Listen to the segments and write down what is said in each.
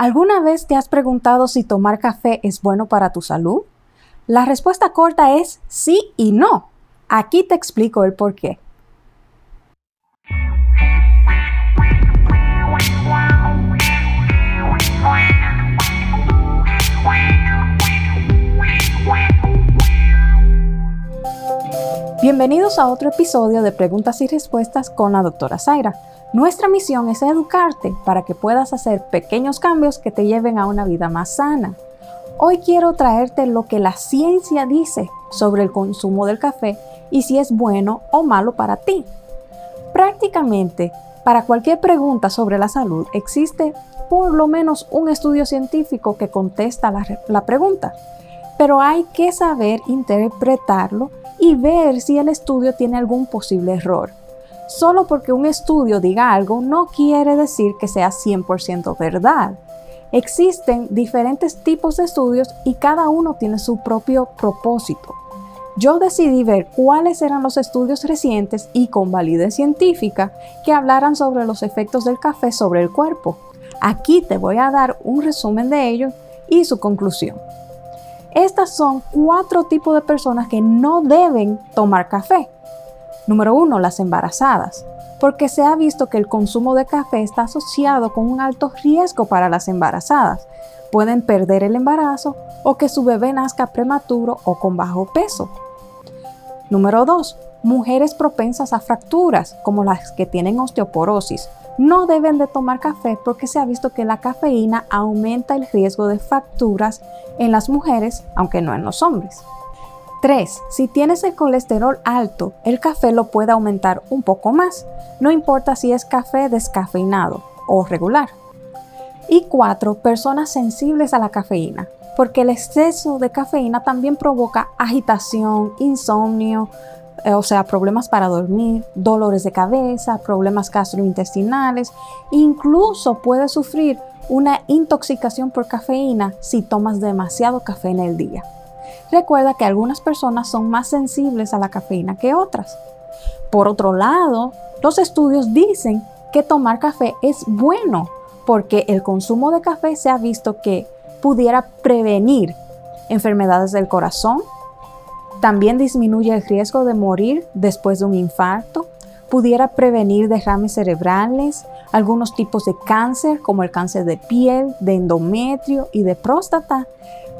¿Alguna vez te has preguntado si tomar café es bueno para tu salud? La respuesta corta es sí y no. Aquí te explico el por qué. Bienvenidos a otro episodio de Preguntas y Respuestas con la doctora Zaira. Nuestra misión es educarte para que puedas hacer pequeños cambios que te lleven a una vida más sana. Hoy quiero traerte lo que la ciencia dice sobre el consumo del café y si es bueno o malo para ti. Prácticamente, para cualquier pregunta sobre la salud existe por lo menos un estudio científico que contesta la, pregunta, pero hay que saber interpretarlo y ver si el estudio tiene algún posible error. Solo porque un estudio diga algo no quiere decir que sea 100% verdad. Existen diferentes tipos de estudios y cada uno tiene su propio propósito. Yo decidí ver cuáles eran los estudios recientes y con validez científica que hablaran sobre los efectos del café sobre el cuerpo. Aquí te voy a dar un resumen de ellos y su conclusión. Estas son cuatro tipos de personas que no deben tomar café. Número uno, las embarazadas, porque se ha visto que el consumo de café está asociado con un alto riesgo para las embarazadas. Pueden perder el embarazo o que su bebé nazca prematuro o con bajo peso. Número 2. Mujeres propensas a fracturas, como las que tienen osteoporosis, no deben de tomar café porque se ha visto que la cafeína aumenta el riesgo de fracturas en las mujeres, aunque no en los hombres. 3. Si tienes el colesterol alto, el café lo puede aumentar un poco más, no importa si es café descafeinado o regular. Y 4. Personas sensibles a la cafeína, porque el exceso de cafeína también provoca agitación, insomnio, eh, o sea, problemas para dormir, dolores de cabeza, problemas gastrointestinales, incluso puedes sufrir una intoxicación por cafeína si tomas demasiado café en el día. Recuerda que algunas personas son más sensibles a la cafeína que otras. Por otro lado, los estudios dicen que tomar café es bueno porque el consumo de café se ha visto que pudiera prevenir enfermedades del corazón, también disminuye el riesgo de morir después de un infarto, pudiera prevenir derrames cerebrales, algunos tipos de cáncer como el cáncer de piel, de endometrio y de próstata,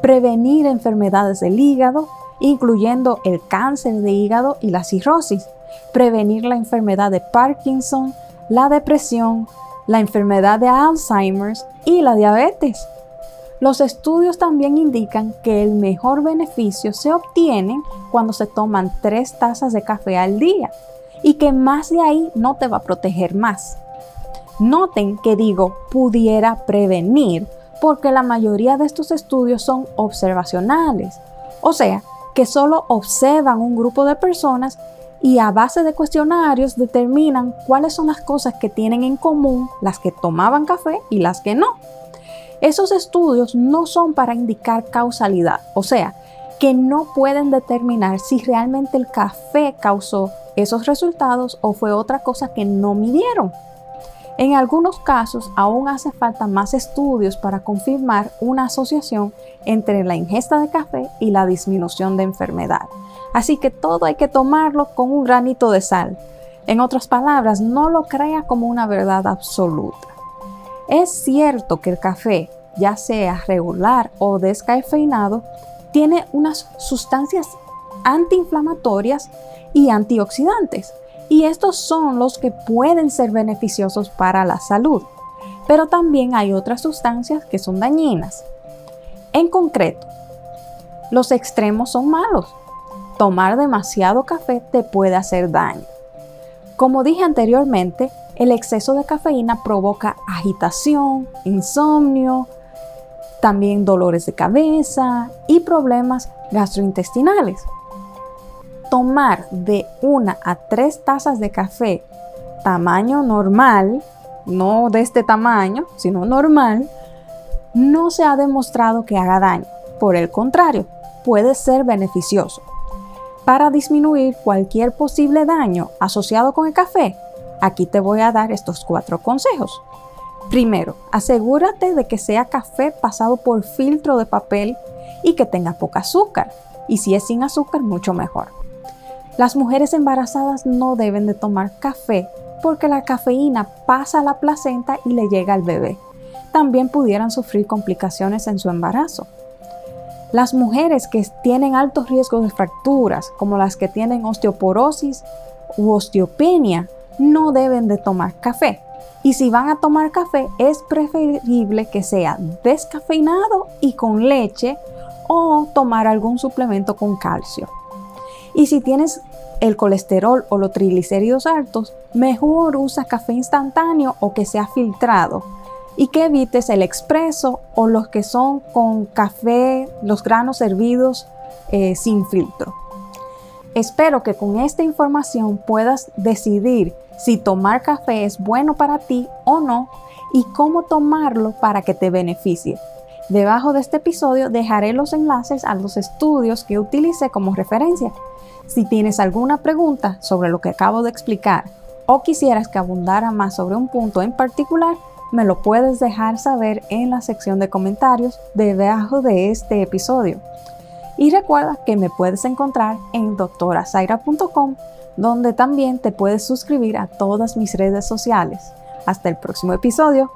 prevenir enfermedades del hígado, incluyendo el cáncer de hígado y la cirrosis, prevenir la enfermedad de Parkinson, la depresión, la enfermedad de Alzheimer y la diabetes. Los estudios también indican que el mejor beneficio se obtiene cuando se toman tres tazas de café al día y que más de ahí no te va a proteger más. Noten que digo pudiera prevenir porque la mayoría de estos estudios son observacionales, o sea, que solo observan un grupo de personas y a base de cuestionarios determinan cuáles son las cosas que tienen en común las que tomaban café y las que no. Esos estudios no son para indicar causalidad, o sea, que no pueden determinar si realmente el café causó esos resultados o fue otra cosa que no midieron. En algunos casos aún hace falta más estudios para confirmar una asociación entre la ingesta de café y la disminución de enfermedad. Así que todo hay que tomarlo con un granito de sal. En otras palabras, no lo crea como una verdad absoluta. Es cierto que el café, ya sea regular o descafeinado, tiene unas sustancias antiinflamatorias y antioxidantes, y estos son los que pueden ser beneficiosos para la salud. Pero también hay otras sustancias que son dañinas. En concreto, los extremos son malos. Tomar demasiado café te puede hacer daño. Como dije anteriormente, el exceso de cafeína provoca agitación, insomnio, también dolores de cabeza y problemas gastrointestinales. Tomar de una a tres tazas de café tamaño normal, no de este tamaño, sino normal, no se ha demostrado que haga daño. Por el contrario, puede ser beneficioso. Para disminuir cualquier posible daño asociado con el café, Aquí te voy a dar estos cuatro consejos. Primero, asegúrate de que sea café pasado por filtro de papel y que tenga poca azúcar. Y si es sin azúcar, mucho mejor. Las mujeres embarazadas no deben de tomar café porque la cafeína pasa a la placenta y le llega al bebé. También pudieran sufrir complicaciones en su embarazo. Las mujeres que tienen altos riesgos de fracturas, como las que tienen osteoporosis u osteopenia, no deben de tomar café. Y si van a tomar café, es preferible que sea descafeinado y con leche o tomar algún suplemento con calcio. Y si tienes el colesterol o los triglicéridos altos, mejor usa café instantáneo o que sea filtrado y que evites el expreso o los que son con café, los granos servidos eh, sin filtro. Espero que con esta información puedas decidir si tomar café es bueno para ti o no y cómo tomarlo para que te beneficie. Debajo de este episodio dejaré los enlaces a los estudios que utilicé como referencia. Si tienes alguna pregunta sobre lo que acabo de explicar o quisieras que abundara más sobre un punto en particular, me lo puedes dejar saber en la sección de comentarios debajo de este episodio. Y recuerda que me puedes encontrar en doctorazaira.com, donde también te puedes suscribir a todas mis redes sociales. Hasta el próximo episodio.